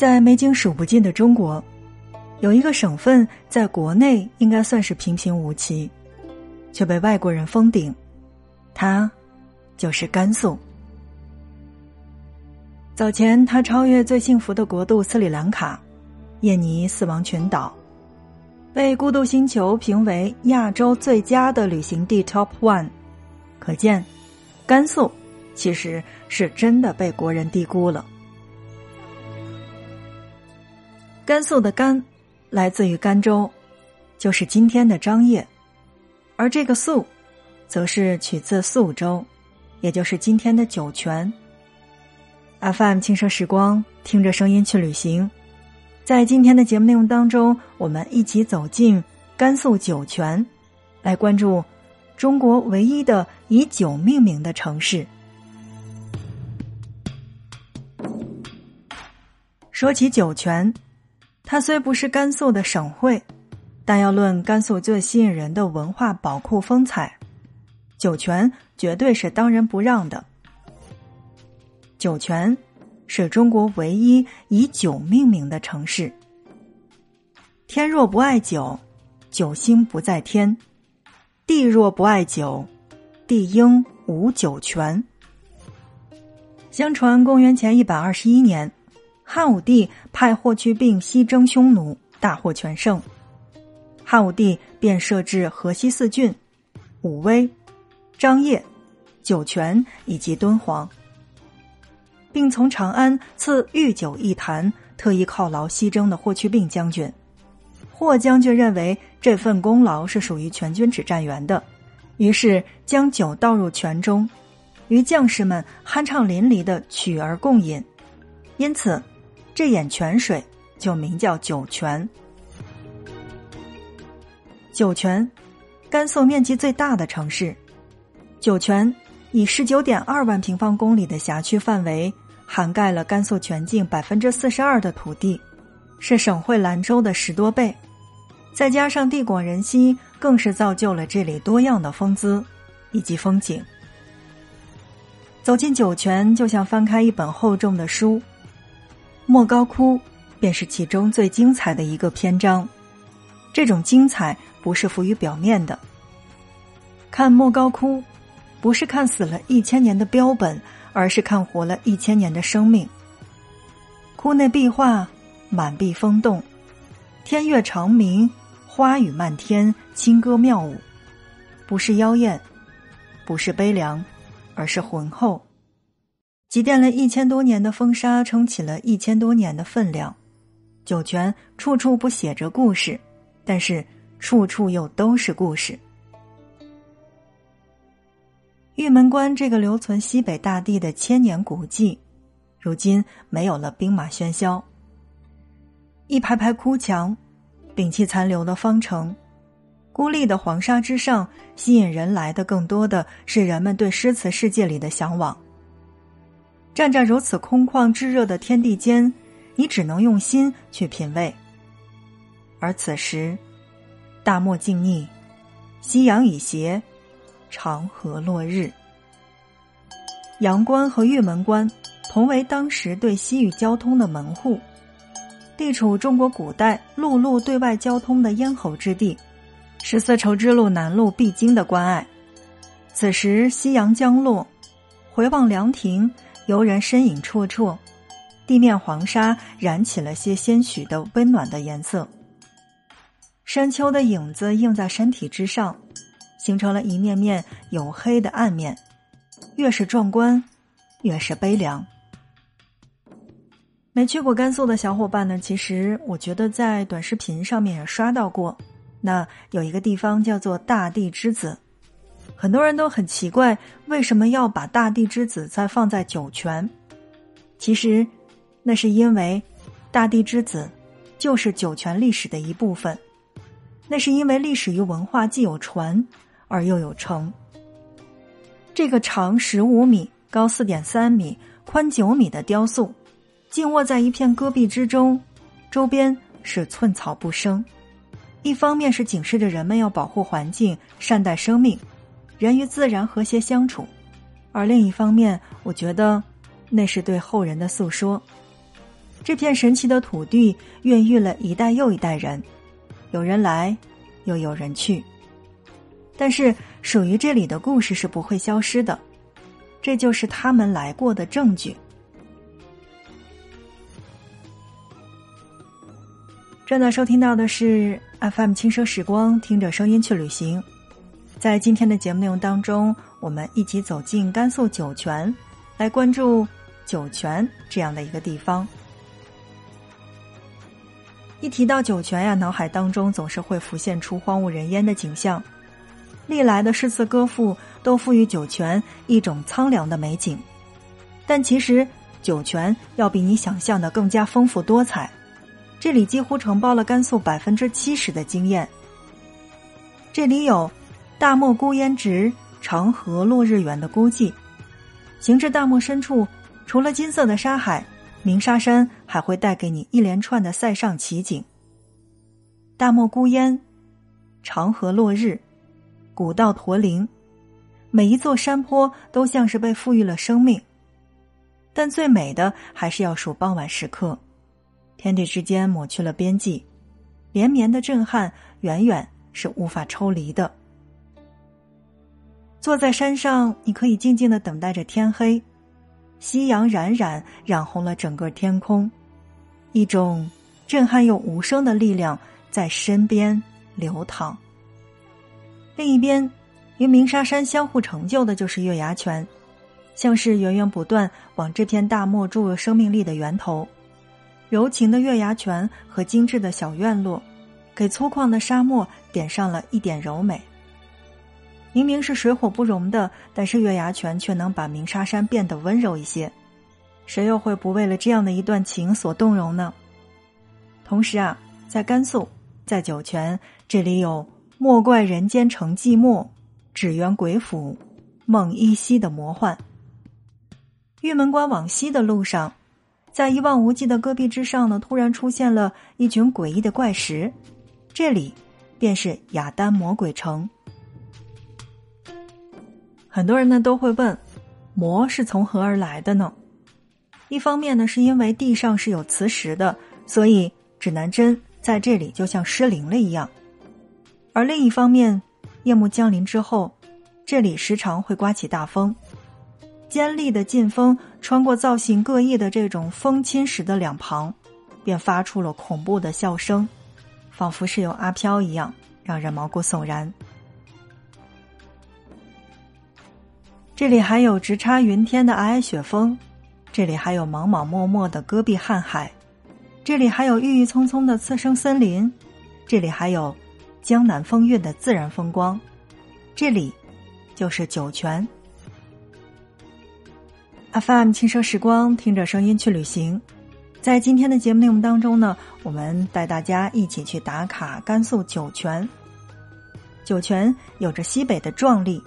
在没经数不尽的中国，有一个省份在国内应该算是平平无奇，却被外国人封顶，它就是甘肃。早前，他超越最幸福的国度斯里兰卡、印尼死亡群岛，被孤独星球评为亚洲最佳的旅行地 Top One。可见，甘肃其实是真的被国人低估了。甘肃的“甘”来自于甘州，就是今天的张掖，而这个“肃”则是取自肃州，也就是今天的酒泉。FM 轻奢时光，听着声音去旅行。在今天的节目内容当中，我们一起走进甘肃酒泉，来关注中国唯一的以酒命名的城市。说起酒泉。它虽不是甘肃的省会，但要论甘肃最吸引人的文化宝库风采，酒泉绝对是当仁不让的。酒泉是中国唯一以酒命名的城市。天若不爱酒，酒星不在天；地若不爱酒，地应无酒泉。相传公元前一百二十一年。汉武帝派霍去病西征匈奴，大获全胜。汉武帝便设置河西四郡：武威、张掖、酒泉以及敦煌，并从长安赐御酒一坛，特意犒劳西征的霍去病将军。霍将军认为这份功劳是属于全军指战员的，于是将酒倒入泉中，与将士们酣畅淋漓的取而共饮，因此。这眼泉水就名叫酒泉。酒泉，甘肃面积最大的城市。酒泉以十九点二万平方公里的辖区范围，涵盖了甘肃全境百分之四十二的土地，是省会兰州的十多倍。再加上地广人稀，更是造就了这里多样的风姿以及风景。走进酒泉，就像翻开一本厚重的书。莫高窟便是其中最精彩的一个篇章，这种精彩不是浮于表面的。看莫高窟，不是看死了一千年的标本，而是看活了一千年的生命。窟内壁画满壁风动，天乐长鸣，花雨漫天，清歌妙舞，不是妖艳，不是悲凉，而是浑厚。积淀了一千多年的风沙，撑起了一千多年的分量。酒泉处处不写着故事，但是处处又都是故事。玉门关这个留存西北大地的千年古迹，如今没有了兵马喧嚣。一排排枯墙，摒弃残留的方城，孤立的黄沙之上，吸引人来的更多的是人们对诗词世界里的向往。站在如此空旷炙热的天地间，你只能用心去品味。而此时，大漠静谧，夕阳已斜，长河落日。阳关和玉门关同为当时对西域交通的门户，地处中国古代陆路对外交通的咽喉之地，是丝绸之路南路必经的关隘。此时夕阳将落，回望凉亭。游人身影绰绰，地面黄沙染起了些些许的温暖的颜色。山丘的影子映在山体之上，形成了一面面黝黑的暗面。越是壮观，越是悲凉。没去过甘肃的小伙伴呢，其实我觉得在短视频上面也刷到过。那有一个地方叫做大地之子。很多人都很奇怪，为什么要把大地之子再放在酒泉？其实，那是因为大地之子就是酒泉历史的一部分。那是因为历史与文化既有传而又有承。这个长十五米、高四点三米、宽九米的雕塑，静卧在一片戈壁之中，周边是寸草不生。一方面是警示着人们要保护环境、善待生命。人与自然和谐相处，而另一方面，我觉得那是对后人的诉说。这片神奇的土地孕育了一代又一代人，有人来，又有人去。但是属于这里的故事是不会消失的，这就是他们来过的证据。正在收听到的是 FM 轻奢时光，听着声音去旅行。在今天的节目内容当中，我们一起走进甘肃酒泉，来关注酒泉这样的一个地方。一提到酒泉呀，脑海当中总是会浮现出荒无人烟的景象。历来的诗词歌赋都赋予酒泉一种苍凉的美景，但其实酒泉要比你想象的更加丰富多彩。这里几乎承包了甘肃百分之七十的经验。这里有大漠孤烟直，长河落日圆的孤寂。行至大漠深处，除了金色的沙海。鸣沙山还会带给你一连串的塞上奇景。大漠孤烟，长河落日，古道驼铃，每一座山坡都像是被赋予了生命。但最美的还是要数傍晚时刻，天地之间抹去了边际，连绵的震撼远远是无法抽离的。坐在山上，你可以静静的等待着天黑。夕阳冉冉染红了整个天空，一种震撼又无声的力量在身边流淌。另一边，与鸣沙山相互成就的就是月牙泉，像是源源不断往这片大漠注入生命力的源头。柔情的月牙泉和精致的小院落，给粗犷的沙漠点上了一点柔美。明明是水火不容的，但是月牙泉却能把鸣沙山变得温柔一些。谁又会不为了这样的一段情所动容呢？同时啊，在甘肃，在酒泉，这里有“莫怪人间成寂寞，只缘鬼斧梦依稀”的魔幻。玉门关往西的路上，在一望无际的戈壁之上呢，突然出现了一群诡异的怪石，这里便是雅丹魔鬼城。很多人呢都会问，魔是从何而来的呢？一方面呢，是因为地上是有磁石的，所以指南针在这里就像失灵了一样；而另一方面，夜幕降临之后，这里时常会刮起大风，尖利的劲风穿过造型各异的这种风侵蚀的两旁，便发出了恐怖的笑声，仿佛是有阿飘一样，让人毛骨悚然。这里还有直插云天的皑皑雪峰，这里还有莽莽漠漠的戈壁瀚海，这里还有郁郁葱葱的次生森林，这里还有江南风韵的自然风光，这里就是酒泉。FM 轻奢时光，听着声音去旅行。在今天的节目内容当中呢，我们带大家一起去打卡甘肃酒泉。酒泉有着西北的壮丽。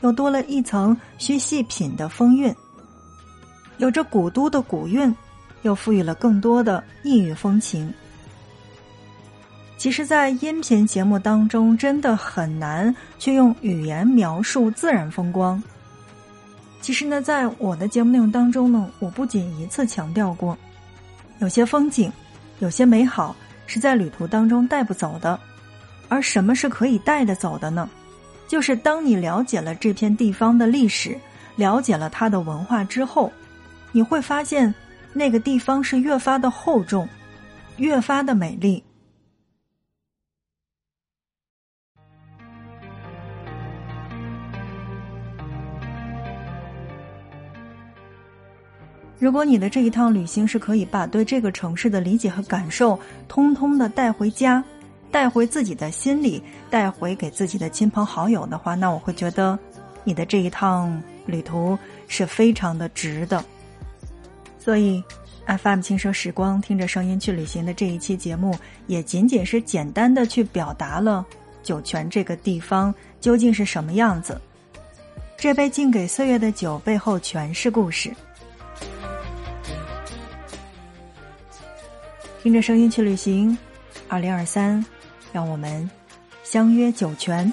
又多了一层需细品的风韵，有着古都的古韵，又赋予了更多的异域风情。其实，在音频节目当中，真的很难去用语言描述自然风光。其实呢，在我的节目内容当中呢，我不仅一次强调过，有些风景，有些美好是在旅途当中带不走的，而什么是可以带得走的呢？就是当你了解了这片地方的历史，了解了它的文化之后，你会发现那个地方是越发的厚重，越发的美丽。如果你的这一趟旅行是可以把对这个城市的理解和感受，通通的带回家。带回自己的心里，带回给自己的亲朋好友的话，那我会觉得，你的这一趟旅途是非常的值的。所以，FM 轻奢时光，听着声音去旅行的这一期节目，也仅仅是简单的去表达了酒泉这个地方究竟是什么样子。这杯敬给岁月的酒背后全是故事。听着声音去旅行，二零二三。让我们相约酒泉。